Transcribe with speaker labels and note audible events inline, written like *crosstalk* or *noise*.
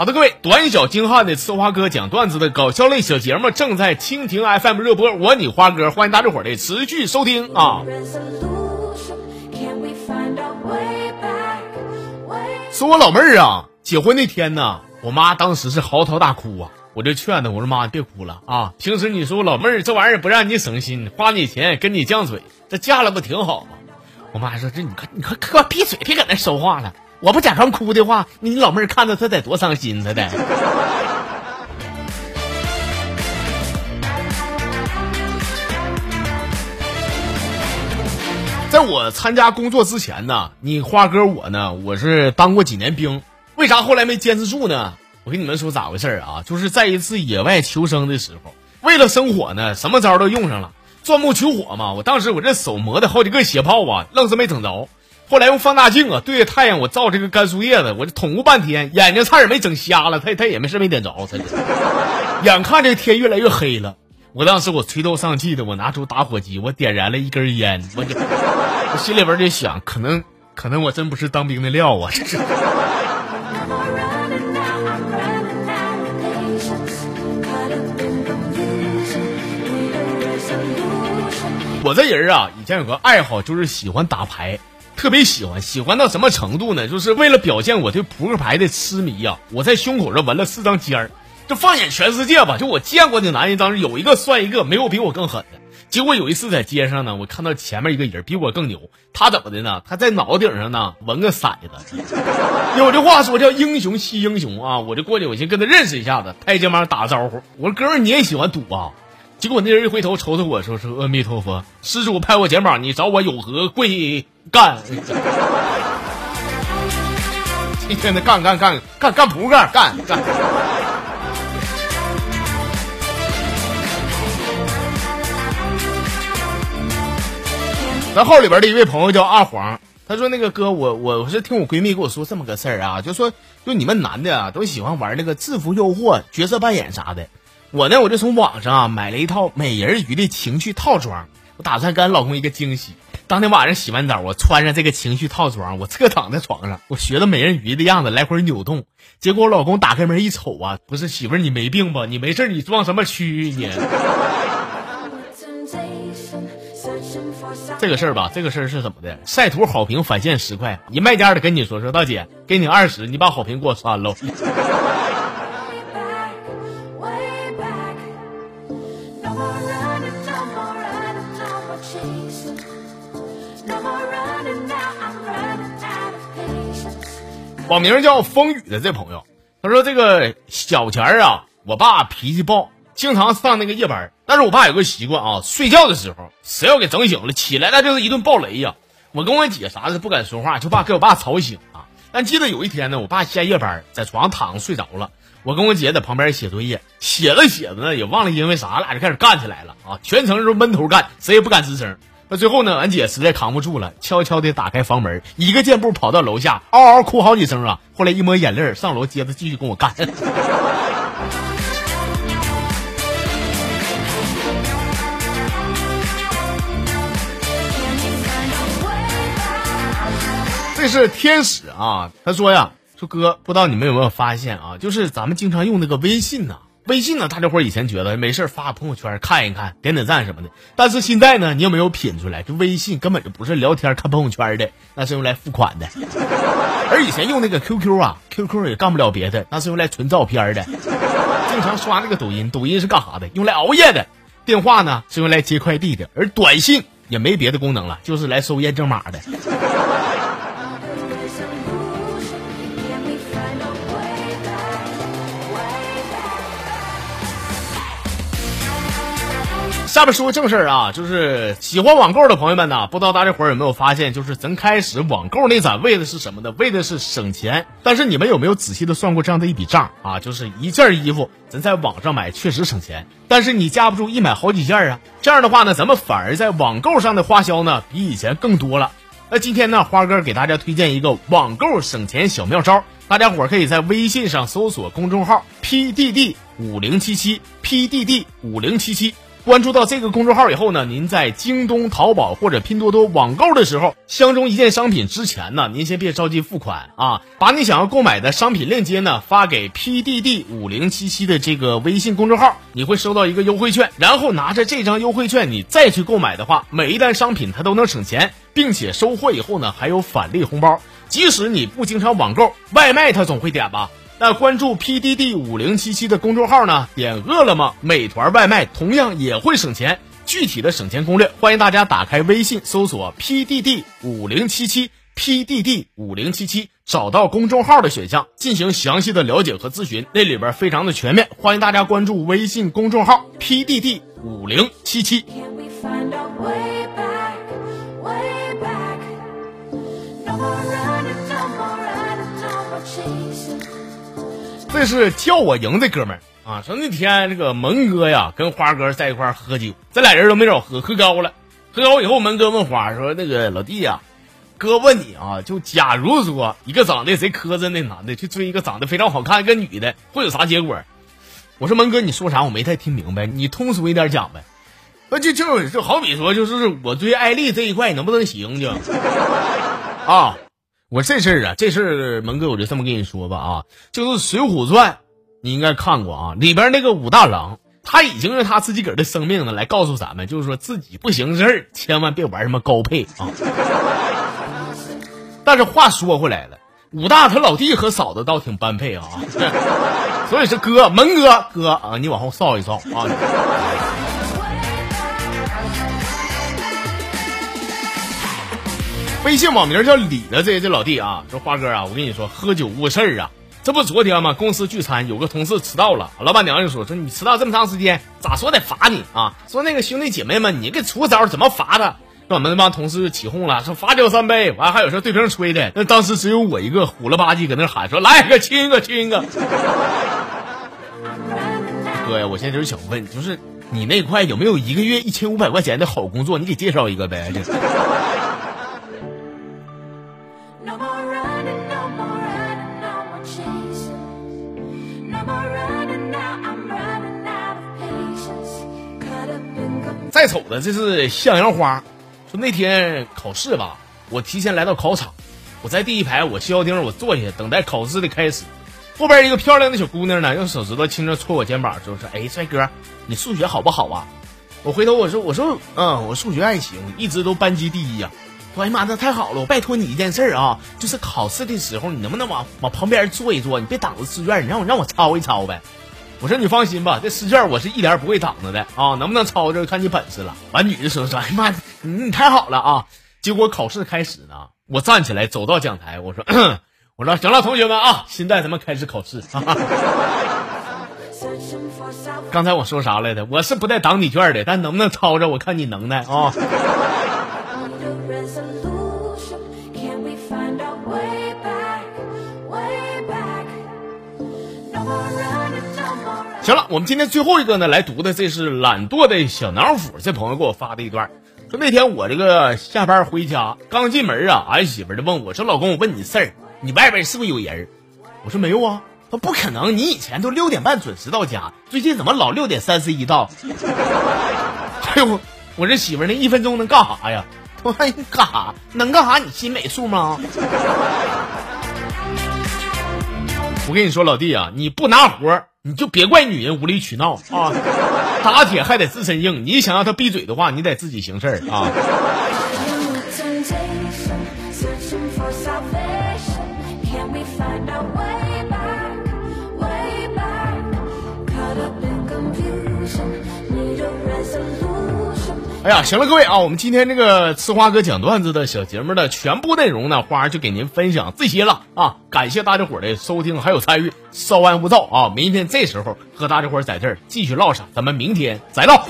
Speaker 1: 好的，各位，短小精悍的呲花哥讲段子的搞笑类小节目正在蜻蜓 FM 热播，我你花哥，欢迎大家伙儿的持续收听啊！说我老妹儿啊，结婚那天呢，我妈当时是嚎啕大哭啊，我就劝她，我说妈，你别哭了啊，平时你说我老妹儿这玩意儿不让你省心，花你钱跟你犟嘴，这嫁了不挺好吗？我妈说这你快你快快闭嘴，别搁那说话了。我不假装哭的话，你老妹儿看着她得多伤心，她得。在我参加工作之前呢，你花哥我呢，我是当过几年兵。为啥后来没坚持住呢？我跟你们说咋回事啊？就是在一次野外求生的时候，为了生火呢，什么招都用上了，钻木取火嘛。我当时我这手磨的好几个血泡啊，愣是没整着。后来用放大镜啊，对着太阳我照这个干树叶子，我就捅咕半天，眼睛差点没整瞎了。他他也没事没点着，他 *laughs* 眼看这天越来越黑了，我当时我垂头丧气的，我拿出打火机，我点燃了一根烟，我就 *laughs* 我心里边就想，可能可能我真不是当兵的料啊，这是。*laughs* 我这人啊，以前有个爱好，就是喜欢打牌。特别喜欢，喜欢到什么程度呢？就是为了表现我对扑克牌的痴迷呀！我在胸口上纹了四张尖儿，就放眼全世界吧，就我见过的男人当中有一个算一个，没有比我更狠的。结果有一次在街上呢，我看到前面一个人比我更牛，他怎么的呢？他在脑顶上呢纹个骰子。有句话说叫英雄惜英雄啊！我就过去，我先跟他认识一下子，拍肩膀打招呼。我说哥们儿，你也喜欢赌啊？结果那人一回头瞅瞅我说：“说阿弥陀佛，施主拍我肩膀，你找我有何贵干？一天的干干干干干扑克干干。”咱号里边的一位朋友叫阿黄，他说：“那个哥，我我是听我闺蜜跟我说这么个事儿啊，就说就你们男的啊都喜欢玩那个制服诱惑、角色扮演啥的。”我呢，我就从网上啊买了一套美人鱼的情趣套装，我打算给俺老公一个惊喜。当天晚上洗完澡，我穿上这个情绪套装，我侧躺在床上，我学着美人鱼的样子来回扭动。结果我老公打开门一瞅啊，不是媳妇儿你没病吧？你没事你装什么蛆你？*laughs* 这个事儿吧，这个事儿是怎么的？晒图好评返现十块，一卖家的跟你说说，大姐给你二十，你把好评给我删喽。网名叫风雨的这朋友，他说：“这个小前儿啊，我爸脾气暴，经常上那个夜班。但是我爸有个习惯啊，睡觉的时候谁要给整醒了，起来那就是一顿暴雷呀。我跟我姐啥的不敢说话，就怕给我爸吵醒啊。但记得有一天呢，我爸下夜班，在床上躺着睡着了，我跟我姐在旁边写作业，写着写着呢，也忘了因为啥，俩就开始干起来了啊，全程是闷头干，谁也不敢吱声。”那最后呢？俺姐实在扛不住了，悄悄地打开房门，一个箭步跑到楼下，嗷嗷哭好几声啊！后来一抹眼泪，上楼接着继续跟我干。*laughs* 这是天使啊！他说呀，说哥，不知道你们有没有发现啊？就是咱们经常用那个微信呐。微信呢，大家伙以前觉得没事发朋友圈看一看，点点赞什么的。但是现在呢，你有没有品出来？这微信根本就不是聊天看朋友圈的，*laughs* 那是用来付款的。*laughs* 而以前用那个 QQ 啊，QQ 也干不了别的，那是用来存照片的。*laughs* 经常刷那个抖音，抖音是干啥的？用来熬夜的。电话呢是用来接快递的，而短信也没别的功能了，就是来收验证码的。下面说正事儿啊，就是喜欢网购的朋友们呢，不知道大家伙儿有没有发现，就是咱开始网购那咱为的是什么呢？为的是省钱。但是你们有没有仔细的算过这样的一笔账啊？就是一件衣服咱在网上买确实省钱，但是你架不住一买好几件啊。这样的话呢，咱们反而在网购上的花销呢比以前更多了。那今天呢，花哥给大家推荐一个网购省钱小妙招，大家伙儿可以在微信上搜索公众号 PDD 五零七七 PDD 五零七七。关注到这个公众号以后呢，您在京东、淘宝或者拼多多网购的时候，相中一件商品之前呢，您先别着急付款啊，把你想要购买的商品链接呢发给 PDD 五零七七的这个微信公众号，你会收到一个优惠券，然后拿着这张优惠券你再去购买的话，每一单商品它都能省钱，并且收货以后呢还有返利红包。即使你不经常网购，外卖它总会点吧。那关注 PDD 五零七七的公众号呢？点饿了么、美团外卖同样也会省钱。具体的省钱攻略，欢迎大家打开微信搜索 PDD 五零七七 PDD 五零七七，找到公众号的选项进行详细的了解和咨询，那里边非常的全面。欢迎大家关注微信公众号 PDD 五零七七。这是叫我赢的哥们儿啊！说那天这个蒙哥呀跟花哥在一块儿喝酒，这俩人都没少喝，喝高了。喝高以后，蒙哥问花说：“那个老弟呀，哥问你啊，就假如说一个长得贼磕碜的男的去追一个长得非常好看一个女的，会有啥结果？”我说：“蒙哥，你说啥？我没太听明白，你通俗一点讲呗。”那就就就好比说，就是我追艾丽这一块能不能行就？*laughs* 啊！我这事儿啊，这事儿蒙哥，我就这么跟你说吧啊，就是《水浒传》，你应该看过啊，里边那个武大郎，他已经用他自己个儿的生命呢来告诉咱们，就是说自己不行事儿，千万别玩什么高配啊。但是话说回来了，武大他老弟和嫂子倒挺般配啊，*laughs* 所以是哥，蒙哥哥啊，你往后扫一扫啊。微信网名叫李的这这老弟啊，说花哥啊，我跟你说，喝酒误事儿啊，这不昨天吗？公司聚餐有个同事迟到了，老板娘就说说你迟到这么长时间，咋说得罚你啊？说那个兄弟姐妹们，你给出个招，怎么罚他？我们那帮同事就起哄了，说罚酒三杯，完还有说对瓶吹的。那当时只有我一个虎了吧唧搁那喊说来个亲一个亲一个。哥呀，我现在就是想问，就是你那块有没有一个月一千五百块钱的好工作？你给介绍一个呗。再瞅的这是向阳花，说那天考试吧，我提前来到考场，我在第一排，我削丁，我坐下等待考试的开始。后边一个漂亮的小姑娘呢，用手指头轻轻戳我肩膀，就说：“哎，帅哥，你数学好不好啊？”我回头我说：“我说，嗯，我数学还行，一直都班级第一呀。”哎呀妈，那太好了！我拜托你一件事啊，就是考试的时候，你能不能往往旁边坐一坐？你别挡着试卷，你让我让我抄一抄呗。我说你放心吧，这试卷我是一点不会挡着的啊，能不能抄着看你本事了。完，女的说说，哎呀妈，你你太好了啊！结果考试开始呢，我站起来走到讲台，我说，*clears throat* 我说行了，同学们啊，现在咱们开始考试。*laughs* 刚才我说啥来着？我是不带挡你卷的，但能不能抄着，我看你能耐啊。行了，我们今天最后一个呢，来读的这是懒惰的小脑斧这朋友给我发的一段，说那天我这个下班回家，刚进门啊，俺媳妇就问我说：“老公，我问你事儿，你外边是不是有人？”我说：“没有啊。”他不可能，你以前都六点半准时到家，最近怎么老六点三十一到？*laughs* 哎呦，我这媳妇那一分钟能干啥呀？我说你干啥？能干啥？你心没数吗？我跟你说，老弟啊，你不拿活你就别怪女人无理取闹 *laughs* 啊！打铁还得自身硬，你想让她闭嘴的话，你得自己行事儿啊！哎呀，行了，各位啊，我们今天这个吃花哥讲段子的小节目的全部内容呢，花儿就给您分享这些了啊！感谢大家伙儿的收听还有参与，稍安勿躁啊！明天这时候和大家伙儿在这儿继续唠上，咱们明天再唠。